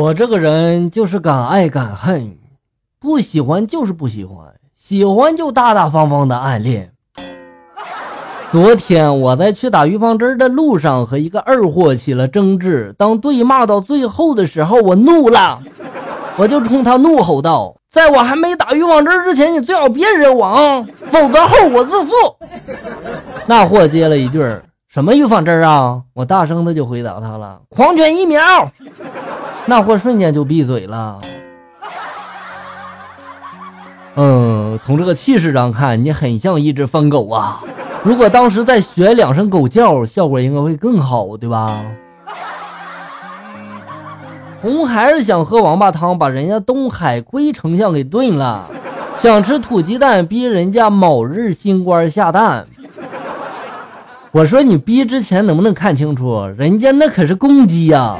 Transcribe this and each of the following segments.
我这个人就是敢爱敢恨，不喜欢就是不喜欢，喜欢就大大方方的暗恋。昨天我在去打预防针的路上和一个二货起了争执，当对骂到最后的时候，我怒了，我就冲他怒吼道：“在我还没打预防针之前，你最好别惹我啊，否则后果自负。”那货接了一句：“什么预防针啊？”我大声的就回答他了：“狂犬疫苗。”那货瞬间就闭嘴了。嗯，从这个气势上看，你很像一只疯狗啊。如果当时再学两声狗叫，效果应该会更好，对吧？红孩儿想喝王八汤，把人家东海龟丞相给炖了；想吃土鸡蛋，逼人家某日新官下蛋。我说你逼之前能不能看清楚，人家那可是公鸡呀！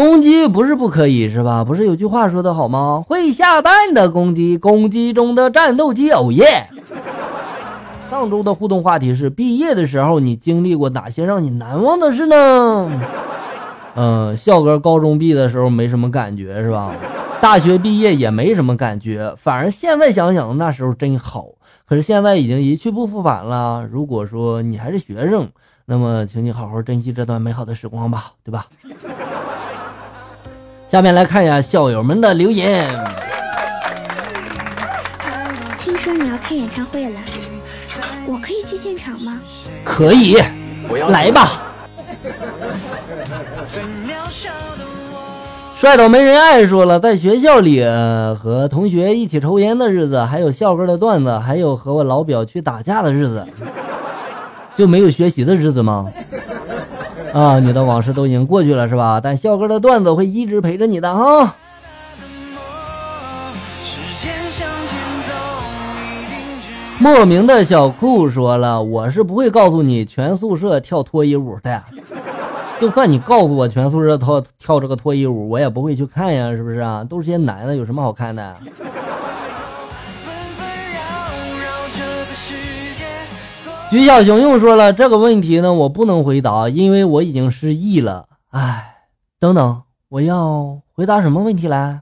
公鸡不是不可以是吧？不是有句话说的好吗？会下蛋的公鸡，公鸡中的战斗机，哦耶！上周的互动话题是：毕业的时候你经历过哪些让你难忘的事呢？嗯，笑哥高中毕业的时候没什么感觉是吧？大学毕业也没什么感觉，反而现在想想那时候真好。可是现在已经一去不复返了。如果说你还是学生，那么请你好好珍惜这段美好的时光吧，对吧？下面来看一下校友们的留言。听说你要开演唱会了。我可以去现场吗？可以，来吧。帅到没人爱说了，在学校里和同学一起抽烟的日子，还有笑哥的段子，还有和我老表去打架的日子，就没有学习的日子吗？啊，你的往事都已经过去了是吧？但笑哥的段子会一直陪着你的哈。莫名的小酷说了：“我是不会告诉你全宿舍跳脱衣舞的，就算你告诉我全宿舍跳跳这个脱衣舞，我也不会去看呀，是不是啊？都是些男的，有什么好看的？”徐小熊又说了：“这个问题呢，我不能回答，因为我已经失忆了。哎，等等，我要回答什么问题来？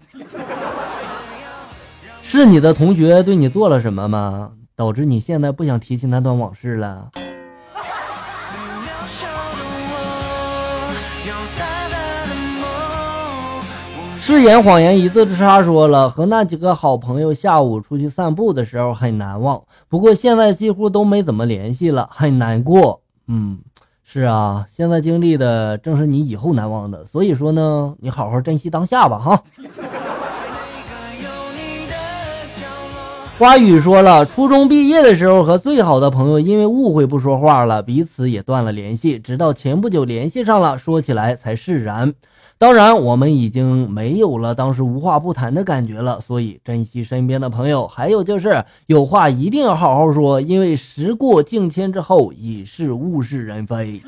是你的同学对你做了什么吗？”导致你现在不想提起那段往事了。誓言谎言一字之差说了，和那几个好朋友下午出去散步的时候很难忘，不过现在几乎都没怎么联系了，很难过。嗯，是啊，现在经历的正是你以后难忘的，所以说呢，你好好珍惜当下吧，哈。花语说了，初中毕业的时候和最好的朋友因为误会不说话了，彼此也断了联系，直到前不久联系上了，说起来才释然。当然，我们已经没有了当时无话不谈的感觉了，所以珍惜身边的朋友。还有就是有话一定要好好说，因为时过境迁之后已是物是人非。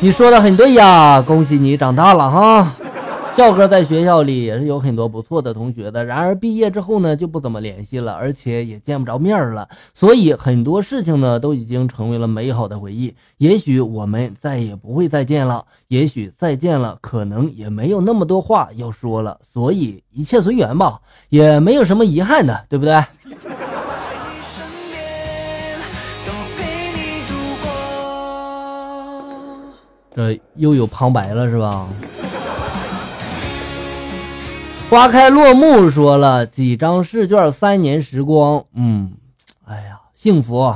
你说的很对呀，恭喜你长大了哈。笑哥在学校里也是有很多不错的同学的，然而毕业之后呢就不怎么联系了，而且也见不着面了，所以很多事情呢都已经成为了美好的回忆。也许我们再也不会再见了，也许再见了，可能也没有那么多话要说了，所以一切随缘吧，也没有什么遗憾的，对不对？这又有旁白了是吧？花开落幕，说了几张试卷，三年时光，嗯，哎呀，幸福。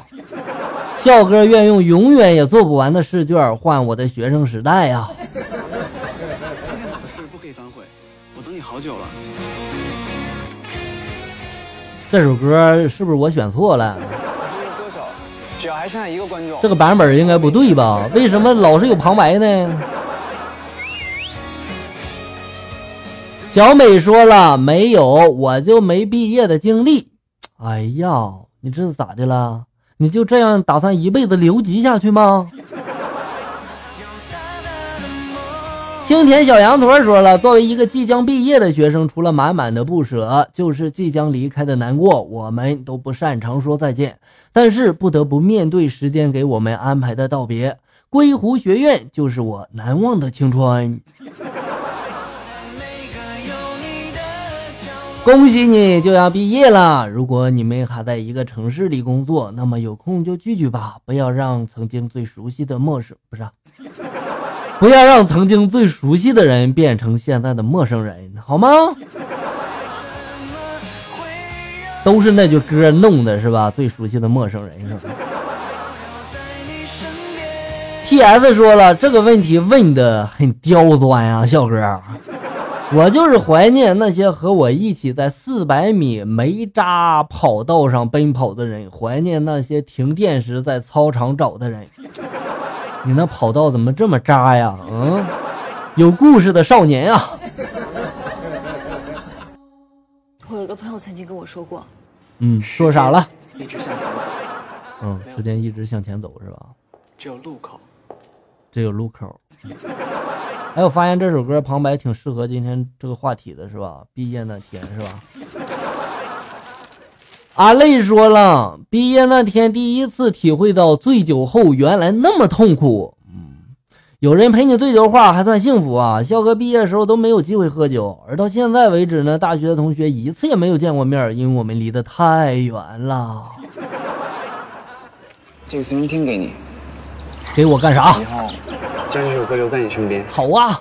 笑哥愿用永远也做不完的试卷换我的学生时代呀。不可以反悔，我等你好久了。这首歌是不是我选错了？只要还剩下一个观众，这个版本应该不对吧？为什么老是有旁白呢？小美说了：“没有，我就没毕业的经历。”哎呀，你这是咋的了？你就这样打算一辈子留级下去吗？青田小羊驼说了：“作为一个即将毕业的学生，除了满满的不舍，就是即将离开的难过。我们都不擅长说再见，但是不得不面对时间给我们安排的道别。”归湖学院就是我难忘的青春。恭喜你就要毕业了！如果你们还在一个城市里工作，那么有空就聚聚吧，不要让曾经最熟悉的陌生不是，不要让曾经最熟悉的人变成现在的陌生人，好吗？都是那句歌弄的是吧？最熟悉的陌生人是吧？T S 说了这个问题问的很刁钻啊，小哥。我就是怀念那些和我一起在四百米煤渣跑道上奔跑的人，怀念那些停电时在操场找的人。你那跑道怎么这么渣呀？嗯，有故事的少年啊！我有个朋友曾经跟我说过，嗯，说啥了？一直向前走，嗯，时间一直向前走是吧？只有路口。只有路口。哎，我发现这首歌旁白挺适合今天这个话题的，是吧？毕业那天，是吧？阿泪说了，毕业那天第一次体会到醉酒后原来那么痛苦。嗯，有人陪你醉酒话还算幸福啊。笑哥毕业的时候都没有机会喝酒，而到现在为止呢，大学的同学一次也没有见过面，因为我们离得太远了。这个随身听给你，给我干啥？以后将这首歌留在你身边。好啊，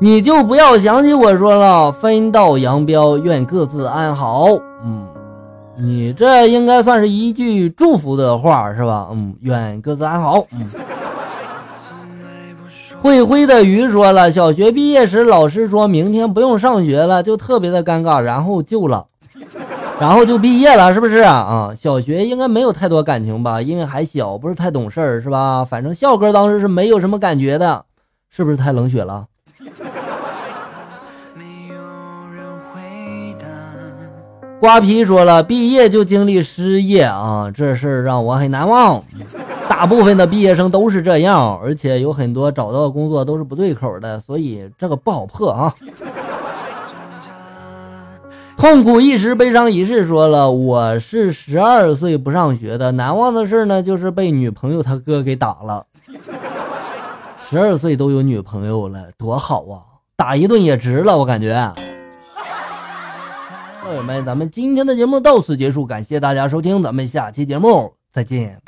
你就不要想起我说了，分道扬镳，愿各自安好。嗯，你这应该算是一句祝福的话是吧？嗯，愿各自安好。嗯，会灰的鱼说了，小学毕业时老师说明天不用上学了，就特别的尴尬，然后就了。然后就毕业了，是不是啊？小学应该没有太多感情吧，因为还小，不是太懂事儿，是吧？反正笑哥当时是没有什么感觉的，是不是太冷血了？瓜皮说了，毕业就经历失业啊，这事儿让我很难忘。大部分的毕业生都是这样，而且有很多找到的工作都是不对口的，所以这个不好破啊。痛苦一时，悲伤一世。说了，我是十二岁不上学的，难忘的事呢，就是被女朋友他哥给打了。十二岁都有女朋友了，多好啊！打一顿也值了，我感觉。朋友们，咱们今天的节目到此结束，感谢大家收听，咱们下期节目再见。